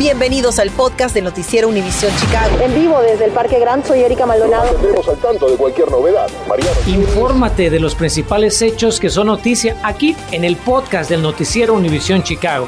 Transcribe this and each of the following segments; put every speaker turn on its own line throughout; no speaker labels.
Bienvenidos al podcast del Noticiero Univisión Chicago.
En vivo desde el Parque Gran, soy Erika Maldonado.
Estamos al tanto de cualquier novedad. Mariano.
Infórmate de los principales hechos que son noticia aquí en el podcast del Noticiero Univisión Chicago.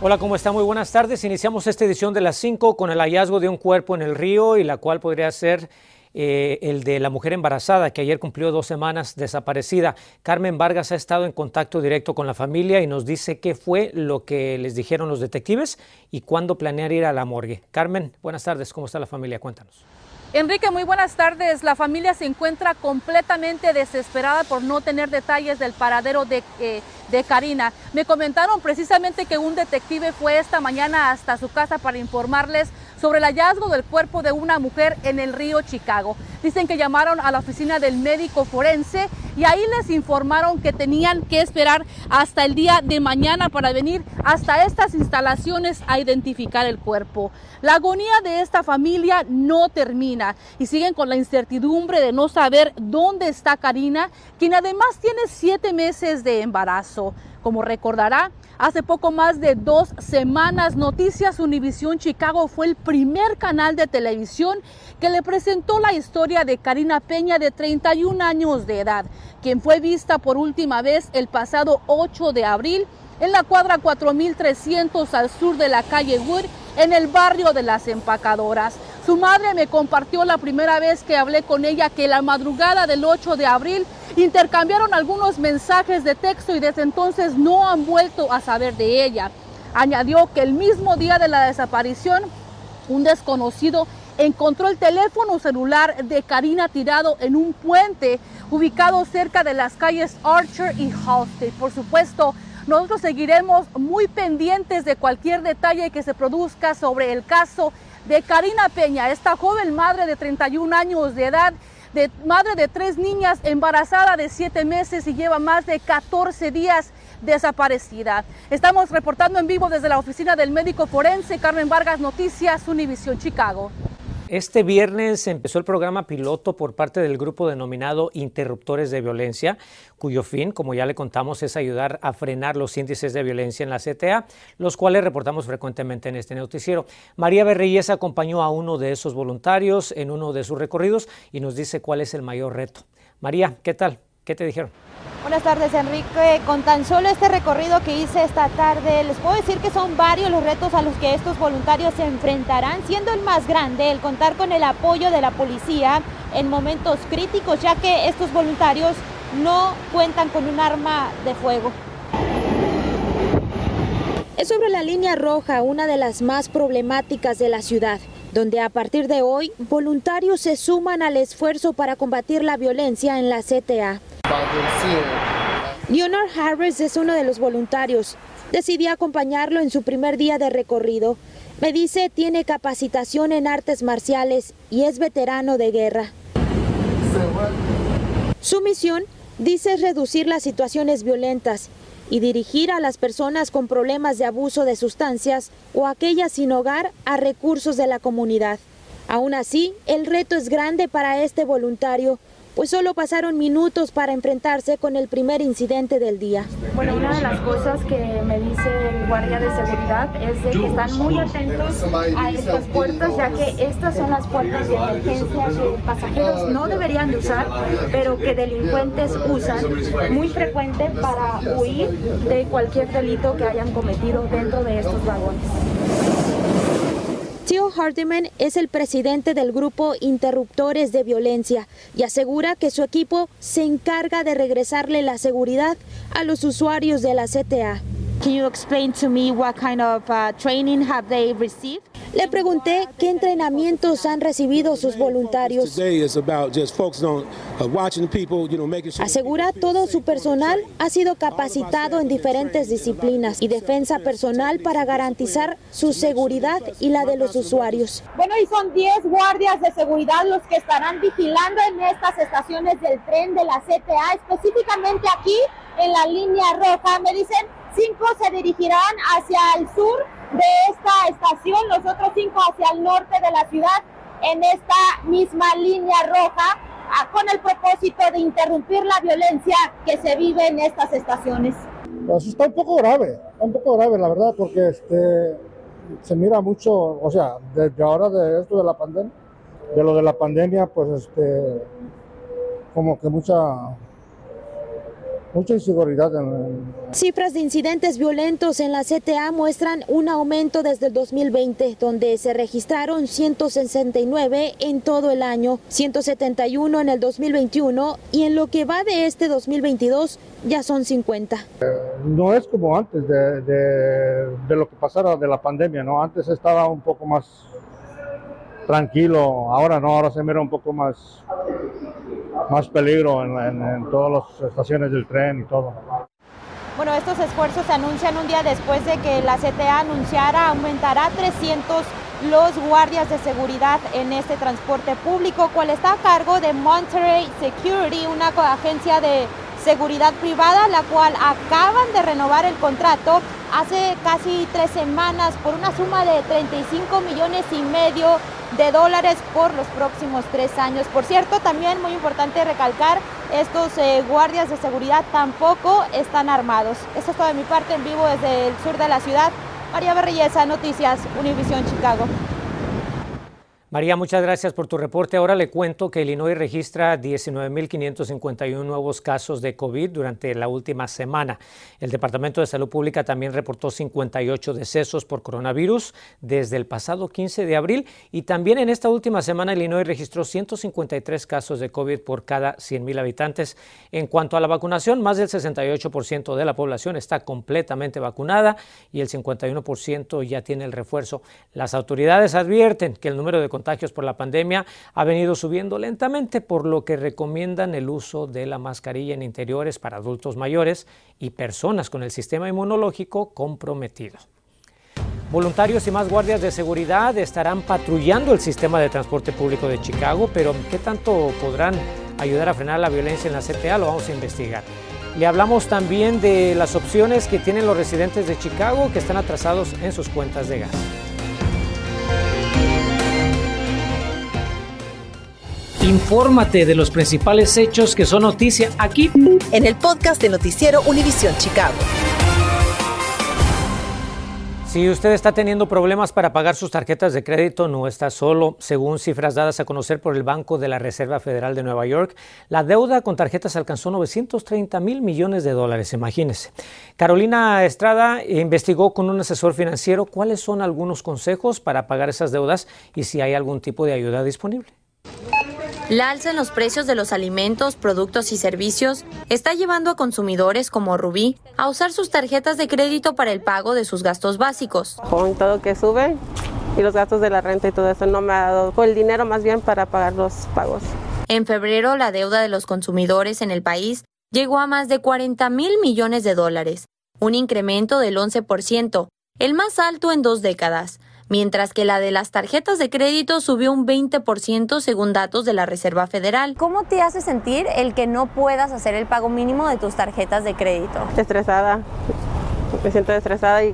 Hola, ¿cómo está? Muy buenas tardes. Iniciamos esta edición de las 5 con el hallazgo de un cuerpo en el río y la cual podría ser eh, el de la mujer embarazada que ayer cumplió dos semanas desaparecida. Carmen Vargas ha estado en contacto directo con la familia y nos dice qué fue lo que les dijeron los detectives y cuándo planear ir a la morgue. Carmen, buenas tardes, ¿cómo está la familia? Cuéntanos.
Enrique, muy buenas tardes. La familia se encuentra completamente desesperada por no tener detalles del paradero de, eh, de Karina. Me comentaron precisamente que un detective fue esta mañana hasta su casa para informarles sobre el hallazgo del cuerpo de una mujer en el río Chicago. Dicen que llamaron a la oficina del médico forense y ahí les informaron que tenían que esperar hasta el día de mañana para venir hasta estas instalaciones a identificar el cuerpo. La agonía de esta familia no termina y siguen con la incertidumbre de no saber dónde está Karina, quien además tiene siete meses de embarazo. Como recordará, hace poco más de dos semanas Noticias Univisión Chicago fue el primer canal de televisión que le presentó la historia de Karina Peña de 31 años de edad, quien fue vista por última vez el pasado 8 de abril en la cuadra 4300 al sur de la calle Wood en el barrio de las empacadoras. Su madre me compartió la primera vez que hablé con ella que la madrugada del 8 de abril intercambiaron algunos mensajes de texto y desde entonces no han vuelto a saber de ella. Añadió que el mismo día de la desaparición, un desconocido encontró el teléfono celular de Karina tirado en un puente ubicado cerca de las calles Archer y Halstead. Por supuesto, nosotros seguiremos muy pendientes de cualquier detalle que se produzca sobre el caso de Karina Peña, esta joven madre de 31 años de edad, madre de tres niñas, embarazada de 7 meses y lleva más de 14 días desaparecida. Estamos reportando en vivo desde la oficina del médico forense Carmen Vargas Noticias, Univisión Chicago.
Este viernes empezó el programa piloto por parte del grupo denominado Interruptores de Violencia, cuyo fin, como ya le contamos, es ayudar a frenar los índices de violencia en la CTA, los cuales reportamos frecuentemente en este noticiero. María Berreyes acompañó a uno de esos voluntarios en uno de sus recorridos y nos dice cuál es el mayor reto. María, ¿qué tal? ¿Qué te dijeron?
Buenas tardes, Enrique. Con tan solo este recorrido que hice esta tarde, les puedo decir que son varios los retos a los que estos voluntarios se enfrentarán, siendo el más grande el contar con el apoyo de la policía en momentos críticos, ya que estos voluntarios no cuentan con un arma de fuego. Es sobre la línea roja, una de las más problemáticas de la ciudad donde a partir de hoy voluntarios se suman al esfuerzo para combatir la violencia en la CTA. Leonard Harris es uno de los voluntarios. Decidí acompañarlo en su primer día de recorrido. Me dice tiene capacitación en artes marciales y es veterano de guerra. Su misión, dice, es reducir las situaciones violentas y dirigir a las personas con problemas de abuso de sustancias o aquellas sin hogar a recursos de la comunidad. Aún así, el reto es grande para este voluntario, pues solo pasaron minutos para enfrentarse con el primer incidente del día.
Bueno, una de las cosas que me dice el guardia de seguridad es de que están muy atentos a estas puertas, ya que estas son las puertas de emergencia que pasajeros no deberían de usar, pero que delincuentes usan muy frecuente para huir de cualquier delito que hayan cometido dentro de estos vagones.
Theo Hardiman es el presidente del grupo Interruptores de Violencia y asegura que su equipo se encarga de regresarle la seguridad a los usuarios de la CTA.
Can you explain to me what kind of uh, training have they received?
Le pregunté qué entrenamientos han recibido sus voluntarios. Asegura todo su personal ha sido capacitado en diferentes disciplinas y defensa personal para garantizar su seguridad y la de los usuarios.
Bueno, y son 10 guardias de seguridad los que estarán vigilando en estas estaciones del tren de la CTA, específicamente aquí en la línea roja. Me dicen, cinco se dirigirán hacia el sur de esta estación, los otros cinco hacia el norte de la ciudad en esta misma línea roja con el propósito de interrumpir la violencia que se vive en estas estaciones.
Pues está un poco grave, está un poco grave la verdad, porque este, se mira mucho, o sea, desde ahora de esto de la pandemia, de lo de la pandemia, pues este, como que mucha mucha inseguridad. En,
Cifras de incidentes violentos en la CTA muestran un aumento desde el 2020, donde se registraron 169 en todo el año, 171 en el 2021 y en lo que va de este 2022 ya son 50.
Eh, no es como antes de, de, de lo que pasara de la pandemia, ¿no? Antes estaba un poco más tranquilo, ahora no, ahora se mira un poco más más peligro en, en, en todas las estaciones del tren y todo.
Bueno, estos esfuerzos se anuncian un día después de que la CTA anunciara aumentará 300 los guardias de seguridad en este transporte público, cual está a cargo de Monterey Security, una agencia de seguridad privada, la cual acaban de renovar el contrato hace casi tres semanas por una suma de 35 millones y medio de dólares por los próximos tres años. Por cierto, también muy importante recalcar, estos eh, guardias de seguridad tampoco están armados. Esto es todo de mi parte en vivo desde el sur de la ciudad. María Berrillesa, Noticias, Univisión Chicago.
María, muchas gracias por tu reporte. Ahora le cuento que Illinois registra 19.551 nuevos casos de COVID durante la última semana. El Departamento de Salud Pública también reportó 58 decesos por coronavirus desde el pasado 15 de abril y también en esta última semana Illinois registró 153 casos de COVID por cada 100.000 habitantes. En cuanto a la vacunación, más del 68% de la población está completamente vacunada y el 51% ya tiene el refuerzo. Las autoridades advierten que el número de contagios por la pandemia ha venido subiendo lentamente, por lo que recomiendan el uso de la mascarilla en interiores para adultos mayores y personas con el sistema inmunológico comprometido. Voluntarios y más guardias de seguridad estarán patrullando el sistema de transporte público de Chicago, pero ¿qué tanto podrán ayudar a frenar la violencia en la CTA? Lo vamos a investigar. Le hablamos también de las opciones que tienen los residentes de Chicago que están atrasados en sus cuentas de gas. Infórmate de los principales hechos que son noticia aquí
en el podcast de Noticiero Univisión Chicago.
Si usted está teniendo problemas para pagar sus tarjetas de crédito, no está solo. Según cifras dadas a conocer por el Banco de la Reserva Federal de Nueva York, la deuda con tarjetas alcanzó 930 mil millones de dólares, imagínese. Carolina Estrada investigó con un asesor financiero cuáles son algunos consejos para pagar esas deudas y si hay algún tipo de ayuda disponible.
La alza en los precios de los alimentos, productos y servicios está llevando a consumidores como Rubí a usar sus tarjetas de crédito para el pago de sus gastos básicos.
Con todo que sube y los gastos de la renta y todo eso no me ha dado el dinero más bien para pagar los pagos.
En febrero la deuda de los consumidores en el país llegó a más de 40 mil millones de dólares, un incremento del 11%, el más alto en dos décadas mientras que la de las tarjetas de crédito subió un 20% según datos de la Reserva Federal.
¿Cómo te hace sentir el que no puedas hacer el pago mínimo de tus tarjetas de crédito?
Estresada, me siento estresada y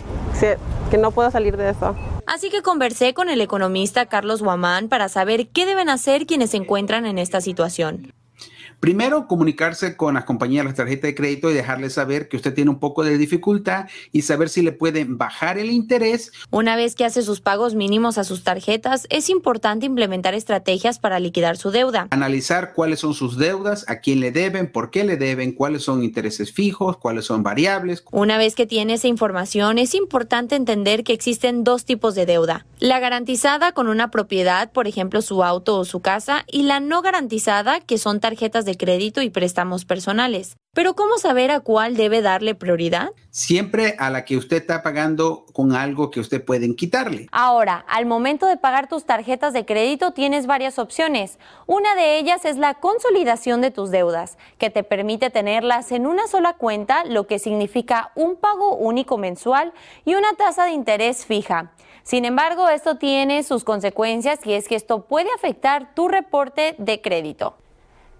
que no puedo salir de eso.
Así que conversé con el economista Carlos Guamán para saber qué deben hacer quienes se encuentran en esta situación.
Primero, comunicarse con las compañías de la tarjeta de crédito y dejarles saber que usted tiene un poco de dificultad y saber si le pueden bajar el interés.
Una vez que hace sus pagos mínimos a sus tarjetas, es importante implementar estrategias para liquidar su deuda.
Analizar cuáles son sus deudas, a quién le deben, por qué le deben, cuáles son intereses fijos, cuáles son variables.
Una vez que tiene esa información, es importante entender que existen dos tipos de deuda. La garantizada con una propiedad, por ejemplo su auto o su casa, y la no garantizada, que son tarjetas de crédito y préstamos personales. Pero ¿cómo saber a cuál debe darle prioridad?
Siempre a la que usted está pagando con algo que usted pueden quitarle.
Ahora, al momento de pagar tus tarjetas de crédito tienes varias opciones. Una de ellas es la consolidación de tus deudas, que te permite tenerlas en una sola cuenta, lo que significa un pago único mensual y una tasa de interés fija. Sin embargo, esto tiene sus consecuencias y es que esto puede afectar tu reporte de crédito.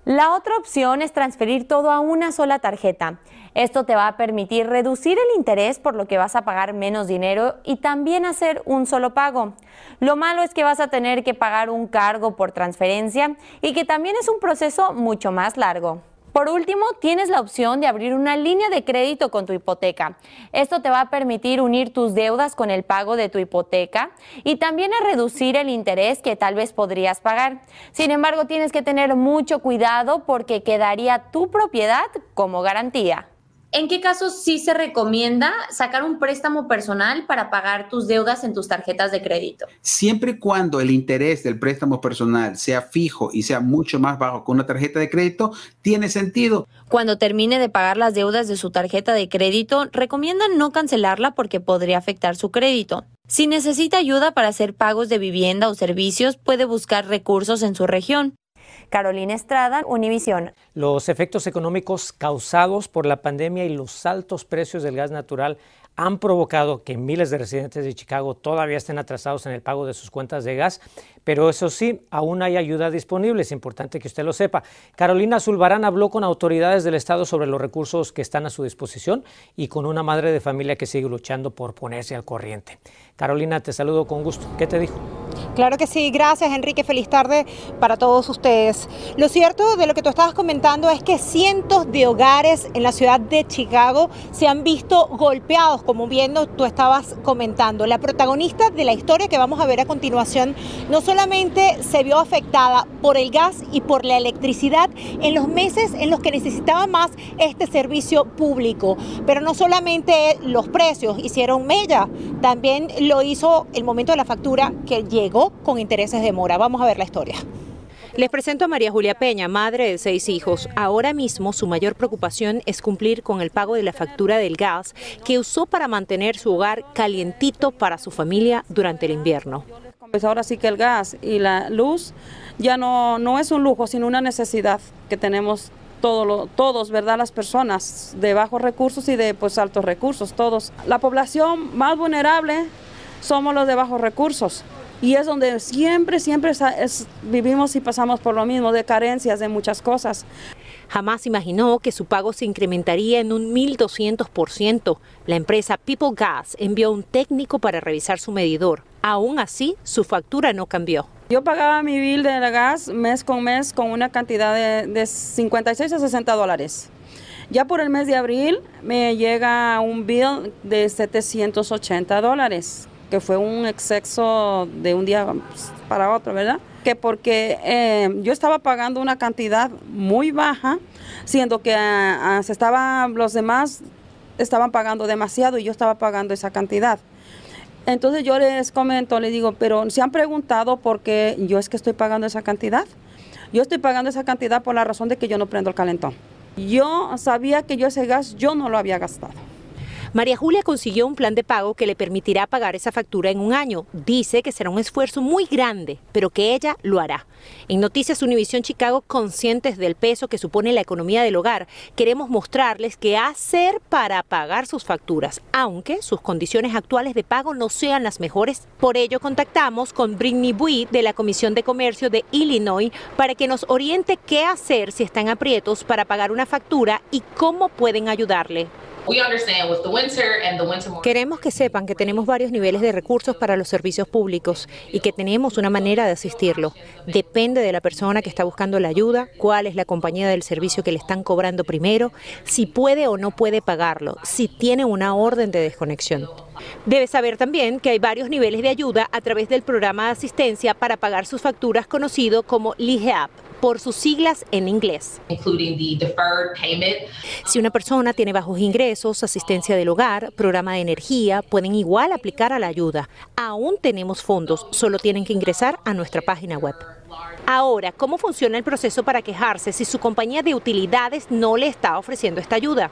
La otra opción es transferir todo a una sola tarjeta. Esto te va a permitir reducir el interés por lo que vas a pagar menos dinero y también hacer un solo pago. Lo malo es que vas a tener que pagar un cargo por transferencia y que también es un proceso mucho más largo. Por último, tienes la opción de abrir una línea de crédito con tu hipoteca. Esto te va a permitir unir tus deudas con el pago de tu hipoteca y también a reducir el interés que tal vez podrías pagar. Sin embargo, tienes que tener mucho cuidado porque quedaría tu propiedad como garantía.
¿En qué casos sí se recomienda sacar un préstamo personal para pagar tus deudas en tus tarjetas de crédito?
Siempre y cuando el interés del préstamo personal sea fijo y sea mucho más bajo que una tarjeta de crédito, tiene sentido.
Cuando termine de pagar las deudas de su tarjeta de crédito, recomiendan no cancelarla porque podría afectar su crédito. Si necesita ayuda para hacer pagos de vivienda o servicios, puede buscar recursos en su región.
Carolina Estrada, Univisión.
Los efectos económicos causados por la pandemia y los altos precios del gas natural han provocado que miles de residentes de Chicago todavía estén atrasados en el pago de sus cuentas de gas, pero eso sí, aún hay ayuda disponible, es importante que usted lo sepa. Carolina Zulbarán habló con autoridades del Estado sobre los recursos que están a su disposición y con una madre de familia que sigue luchando por ponerse al corriente. Carolina, te saludo con gusto. ¿Qué te dijo?
Claro que sí, gracias Enrique, feliz tarde para todos ustedes. Lo cierto de lo que tú estabas comentando es que cientos de hogares en la ciudad de Chicago se han visto golpeados, como bien tú estabas comentando. La protagonista de la historia que vamos a ver a continuación no solamente se vio afectada por el gas y por la electricidad en los meses en los que necesitaba más este servicio público, pero no solamente los precios hicieron mella, también lo hizo el momento de la factura que llegó con intereses de mora. Vamos a ver la historia. Les presento a María Julia Peña, madre de seis hijos. Ahora mismo su mayor preocupación es cumplir con el pago de la factura del gas que usó para mantener su hogar calientito para su familia durante el invierno.
Pues ahora sí que el gas y la luz ya no, no es un lujo, sino una necesidad que tenemos todo todos, ¿verdad? Las personas de bajos recursos y de pues altos recursos, todos. La población más vulnerable somos los de bajos recursos. Y es donde siempre, siempre vivimos y pasamos por lo mismo, de carencias de muchas cosas.
Jamás imaginó que su pago se incrementaría en un 1.200%. La empresa People Gas envió un técnico para revisar su medidor. Aún así, su factura no cambió.
Yo pagaba mi bill de gas mes con mes con una cantidad de, de 56 a 60 dólares. Ya por el mes de abril me llega un bill de 780 dólares que fue un exceso de un día para otro, ¿verdad? Que porque eh, yo estaba pagando una cantidad muy baja, siendo que ah, ah, se los demás estaban pagando demasiado y yo estaba pagando esa cantidad. Entonces yo les comento, les digo, pero ¿se han preguntado por qué yo es que estoy pagando esa cantidad? Yo estoy pagando esa cantidad por la razón de que yo no prendo el calentón. Yo sabía que yo ese gas yo no lo había gastado.
María Julia consiguió un plan de pago que le permitirá pagar esa factura en un año. Dice que será un esfuerzo muy grande, pero que ella lo hará. En Noticias Univisión Chicago, conscientes del peso que supone la economía del hogar, queremos mostrarles qué hacer para pagar sus facturas, aunque sus condiciones actuales de pago no sean las mejores. Por ello, contactamos con Britney Bui de la Comisión de Comercio de Illinois para que nos oriente qué hacer si están aprietos para pagar una factura y cómo pueden ayudarle. Queremos que sepan que tenemos varios niveles de recursos para los servicios públicos y que tenemos una manera de asistirlo. Depende de la persona que está buscando la ayuda, cuál es la compañía del servicio que le están cobrando primero, si puede o no puede pagarlo, si tiene una orden de desconexión. Debe saber también que hay varios niveles de ayuda a través del programa de asistencia para pagar sus facturas conocido como LIHEAP por sus siglas en inglés. Si una persona tiene bajos ingresos, asistencia del hogar, programa de energía, pueden igual aplicar a la ayuda. Aún tenemos fondos, solo tienen que ingresar a nuestra página web. Ahora, ¿cómo funciona el proceso para quejarse si su compañía de utilidades no le está ofreciendo esta ayuda?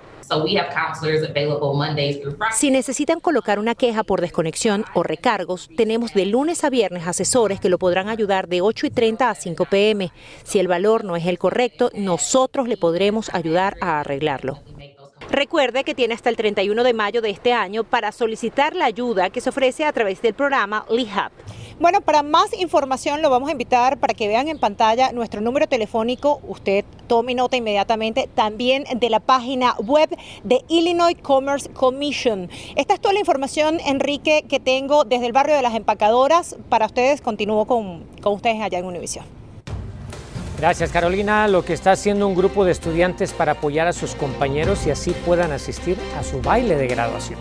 Si necesitan colocar una queja por desconexión o recargos, tenemos de lunes a viernes asesores que lo podrán ayudar de 8 y 30 a 5 pm. Si el valor no es el correcto, nosotros le podremos ayudar a arreglarlo. Recuerde que tiene hasta el 31 de mayo de este año para solicitar la ayuda que se ofrece a través del programa LIHAP. Bueno, para más información lo vamos a invitar para que vean en pantalla nuestro número telefónico. Usted tome nota inmediatamente también de la página web de Illinois Commerce Commission. Esta es toda la información, Enrique, que tengo desde el barrio de las empacadoras. Para ustedes, continúo con, con ustedes allá en Univision.
Gracias Carolina. Lo que está haciendo un grupo de estudiantes para apoyar a sus compañeros y así puedan asistir a su baile de graduación.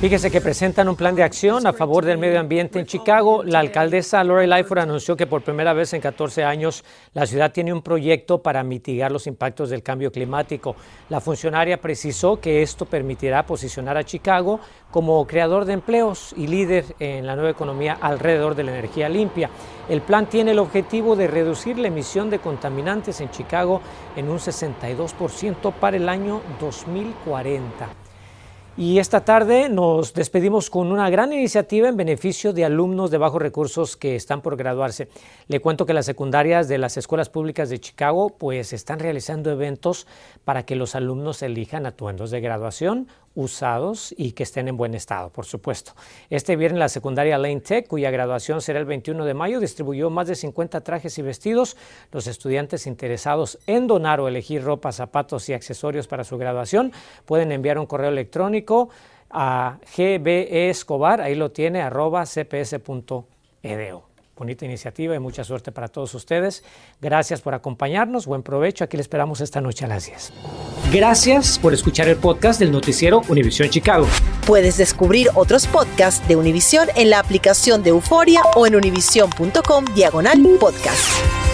Fíjese que presentan un plan de acción a favor del medio ambiente en Chicago. La alcaldesa Lori Lightfoot anunció que por primera vez en 14 años la ciudad tiene un proyecto para mitigar los impactos del cambio climático. La funcionaria precisó que esto permitirá posicionar a Chicago como creador de empleos y líder en la nueva economía alrededor de la energía limpia. El plan tiene el objetivo de reducir la emisión de contaminantes en Chicago en un 62% para el año 2040. Y esta tarde nos despedimos con una gran iniciativa en beneficio de alumnos de bajos recursos que están por graduarse. Le cuento que las secundarias de las escuelas públicas de Chicago pues están realizando eventos para que los alumnos elijan atuendos de graduación usados y que estén en buen estado, por supuesto. Este viernes la secundaria Lane Tech, cuya graduación será el 21 de mayo, distribuyó más de 50 trajes y vestidos. Los estudiantes interesados en donar o elegir ropa, zapatos y accesorios para su graduación pueden enviar un correo electrónico a gbeescobar, ahí lo tiene, arroba cps.edu bonita iniciativa y mucha suerte para todos ustedes. Gracias por acompañarnos, buen provecho, aquí le esperamos esta noche a las 10. Gracias por escuchar el podcast del noticiero Univisión Chicago.
Puedes descubrir otros podcasts de Univisión en la aplicación de Euforia o en univision.com diagonal podcast.